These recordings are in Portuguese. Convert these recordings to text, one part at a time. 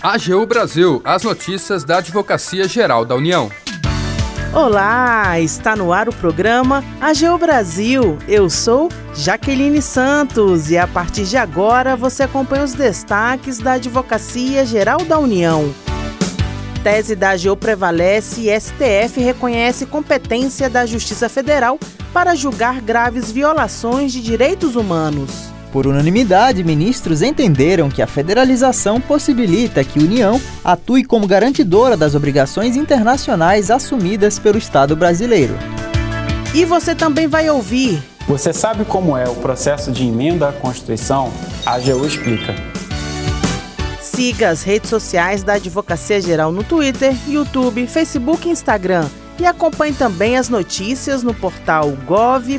AGU Brasil, as notícias da Advocacia Geral da União. Olá, está no ar o programa AGU Brasil. Eu sou Jaqueline Santos e a partir de agora você acompanha os destaques da Advocacia Geral da União. Tese da AGU prevalece e STF reconhece competência da Justiça Federal para julgar graves violações de direitos humanos. Por unanimidade, ministros entenderam que a federalização possibilita que a União atue como garantidora das obrigações internacionais assumidas pelo Estado brasileiro. E você também vai ouvir. Você sabe como é o processo de emenda à Constituição? A AGU explica. Siga as redes sociais da Advocacia Geral no Twitter, YouTube, Facebook e Instagram. E acompanhe também as notícias no portal gov.br/agu.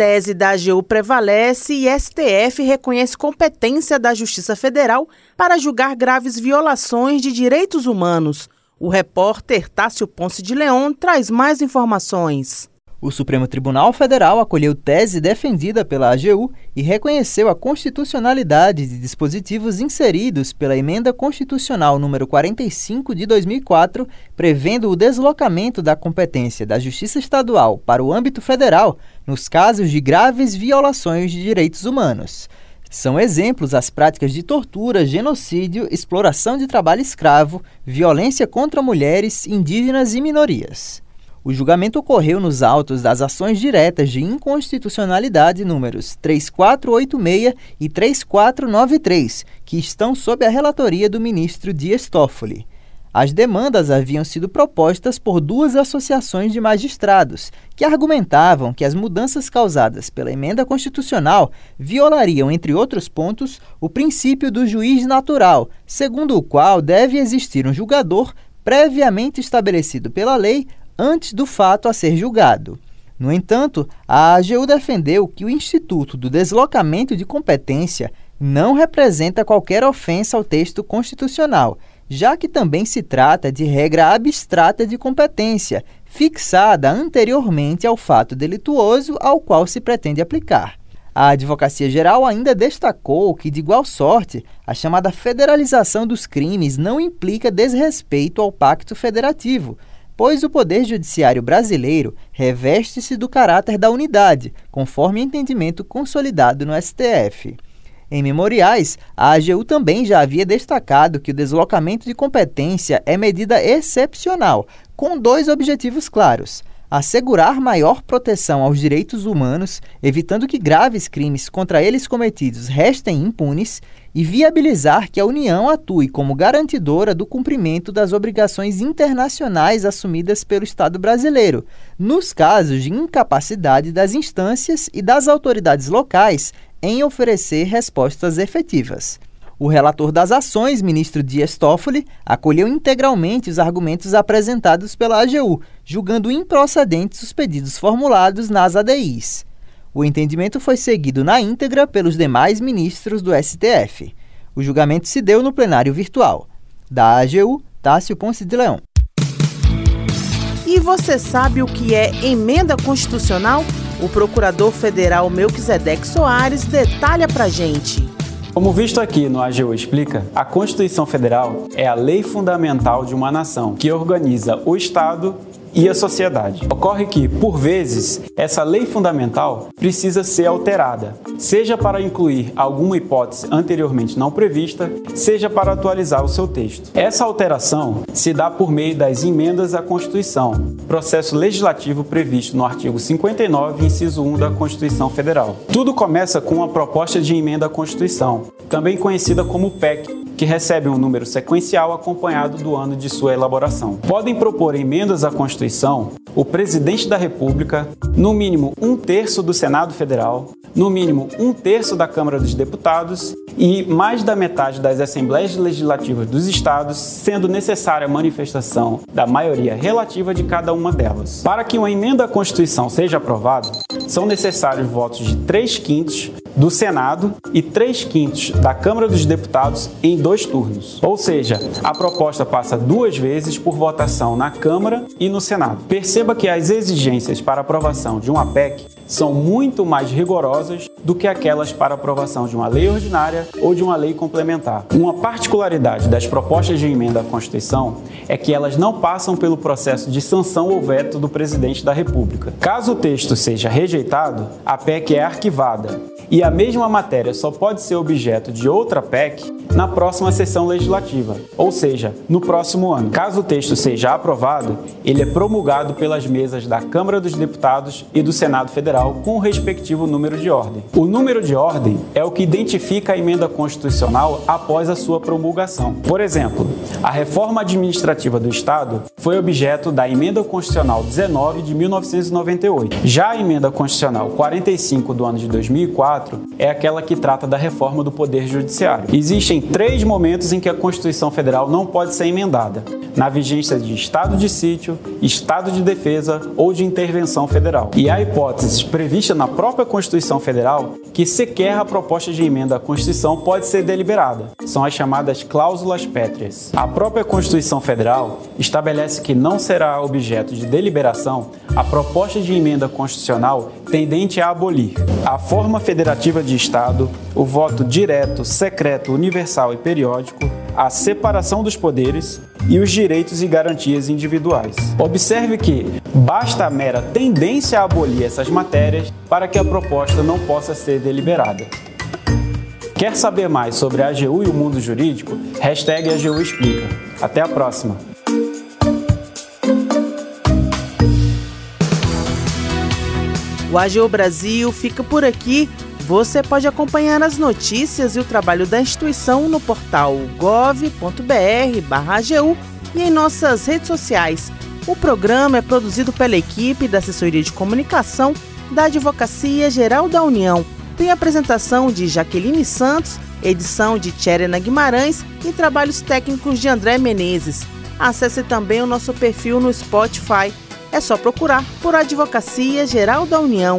tese da AGU prevalece e STF reconhece competência da Justiça Federal para julgar graves violações de direitos humanos. O repórter Tássio Ponce de Leon traz mais informações. O Supremo Tribunal Federal acolheu tese defendida pela AGU e reconheceu a constitucionalidade de dispositivos inseridos pela Emenda Constitucional número 45 de 2004, prevendo o deslocamento da competência da Justiça Estadual para o âmbito federal nos casos de graves violações de direitos humanos. São exemplos as práticas de tortura, genocídio, exploração de trabalho escravo, violência contra mulheres, indígenas e minorias. O julgamento ocorreu nos autos das ações diretas de inconstitucionalidade números 3486 e 3493, que estão sob a relatoria do ministro Dias Toffoli. As demandas haviam sido propostas por duas associações de magistrados, que argumentavam que as mudanças causadas pela emenda constitucional violariam, entre outros pontos, o princípio do juiz natural, segundo o qual deve existir um julgador previamente estabelecido pela lei antes do fato a ser julgado. No entanto, a AGU defendeu que o Instituto do Deslocamento de Competência não representa qualquer ofensa ao texto constitucional, já que também se trata de regra abstrata de competência, fixada anteriormente ao fato delituoso ao qual se pretende aplicar. A Advocacia Geral ainda destacou que, de igual sorte, a chamada federalização dos crimes não implica desrespeito ao Pacto Federativo, pois o Poder Judiciário brasileiro reveste-se do caráter da unidade, conforme entendimento consolidado no STF. Em memoriais, a AGU também já havia destacado que o deslocamento de competência é medida excepcional, com dois objetivos claros: assegurar maior proteção aos direitos humanos, evitando que graves crimes contra eles cometidos restem impunes, e viabilizar que a União atue como garantidora do cumprimento das obrigações internacionais assumidas pelo Estado brasileiro, nos casos de incapacidade das instâncias e das autoridades locais em oferecer respostas efetivas. O relator das ações, ministro Dias Toffoli, acolheu integralmente os argumentos apresentados pela AGU, julgando improcedentes os pedidos formulados nas ADIs. O entendimento foi seguido na íntegra pelos demais ministros do STF. O julgamento se deu no plenário virtual. Da AGU, Tássio Ponce de Leão. E você sabe o que é emenda constitucional? O procurador federal Melquisedeque Soares detalha pra gente. Como visto aqui no AGU Explica, a Constituição Federal é a lei fundamental de uma nação que organiza o Estado e a sociedade. Ocorre que, por vezes, essa lei fundamental precisa ser alterada, seja para incluir alguma hipótese anteriormente não prevista, seja para atualizar o seu texto. Essa alteração se dá por meio das emendas à Constituição, processo legislativo previsto no artigo 59, inciso 1 da Constituição Federal. Tudo começa com uma proposta de emenda à Constituição, também conhecida como PEC, que recebe um número sequencial acompanhado do ano de sua elaboração. Podem propor emendas à Constituição o presidente da República, no mínimo um terço do Senado Federal, no mínimo um terço da Câmara dos Deputados e mais da metade das Assembleias Legislativas dos Estados, sendo necessária a manifestação da maioria relativa de cada uma delas. Para que uma emenda à Constituição seja aprovada, são necessários votos de 3 quintos do Senado e 3 quintos da Câmara dos Deputados em dois turnos. Ou seja, a proposta passa duas vezes por votação na Câmara e no Senado. Perceba que as exigências para aprovação de uma PEC são muito mais rigorosas do que aquelas para aprovação de uma lei ordinária ou de uma lei complementar. Uma particularidade das propostas de emenda à Constituição é que elas não passam pelo processo de sanção ou veto do presidente da República. Caso o texto seja rejeitado, a PEC é arquivada e a mesma matéria só pode ser objeto de outra PEC na próxima sessão legislativa, ou seja, no próximo ano. Caso o texto seja aprovado, ele é promulgado pelas mesas da Câmara dos Deputados e do Senado Federal com o respectivo número de ordem. O número de ordem é o que identifica a emenda constitucional após a sua promulgação. Por exemplo, a reforma administrativa do Estado foi objeto da emenda constitucional 19 de 1998. Já a emenda constitucional 45 do ano de 2004 é aquela que trata da reforma do Poder Judiciário. Existem três momentos em que a Constituição Federal não pode ser emendada: na vigência de estado de sítio, estado de defesa ou de intervenção federal. E há hipóteses previstas na própria Constituição Federal que sequer a proposta de emenda à Constituição pode ser deliberada. São as chamadas cláusulas pétreas. A própria Constituição Federal estabelece que não será objeto de deliberação a proposta de emenda constitucional tendente a abolir a forma federativa de Estado, o voto direto, secreto, universal e periódico, a separação dos poderes e os direitos e garantias individuais. Observe que basta a mera tendência a abolir essas matérias para que a proposta não possa ser deliberada. Quer saber mais sobre a AGU e o mundo jurídico? Hashtag AGU Explica. Até a próxima! O AGU Brasil fica por aqui. Você pode acompanhar as notícias e o trabalho da instituição no portal gov.br/agu e em nossas redes sociais. O programa é produzido pela equipe da Assessoria de Comunicação da Advocacia Geral da União. Tem apresentação de Jaqueline Santos, edição de Tcherena Guimarães e trabalhos técnicos de André Menezes. Acesse também o nosso perfil no Spotify. É só procurar por Advocacia Geral da União.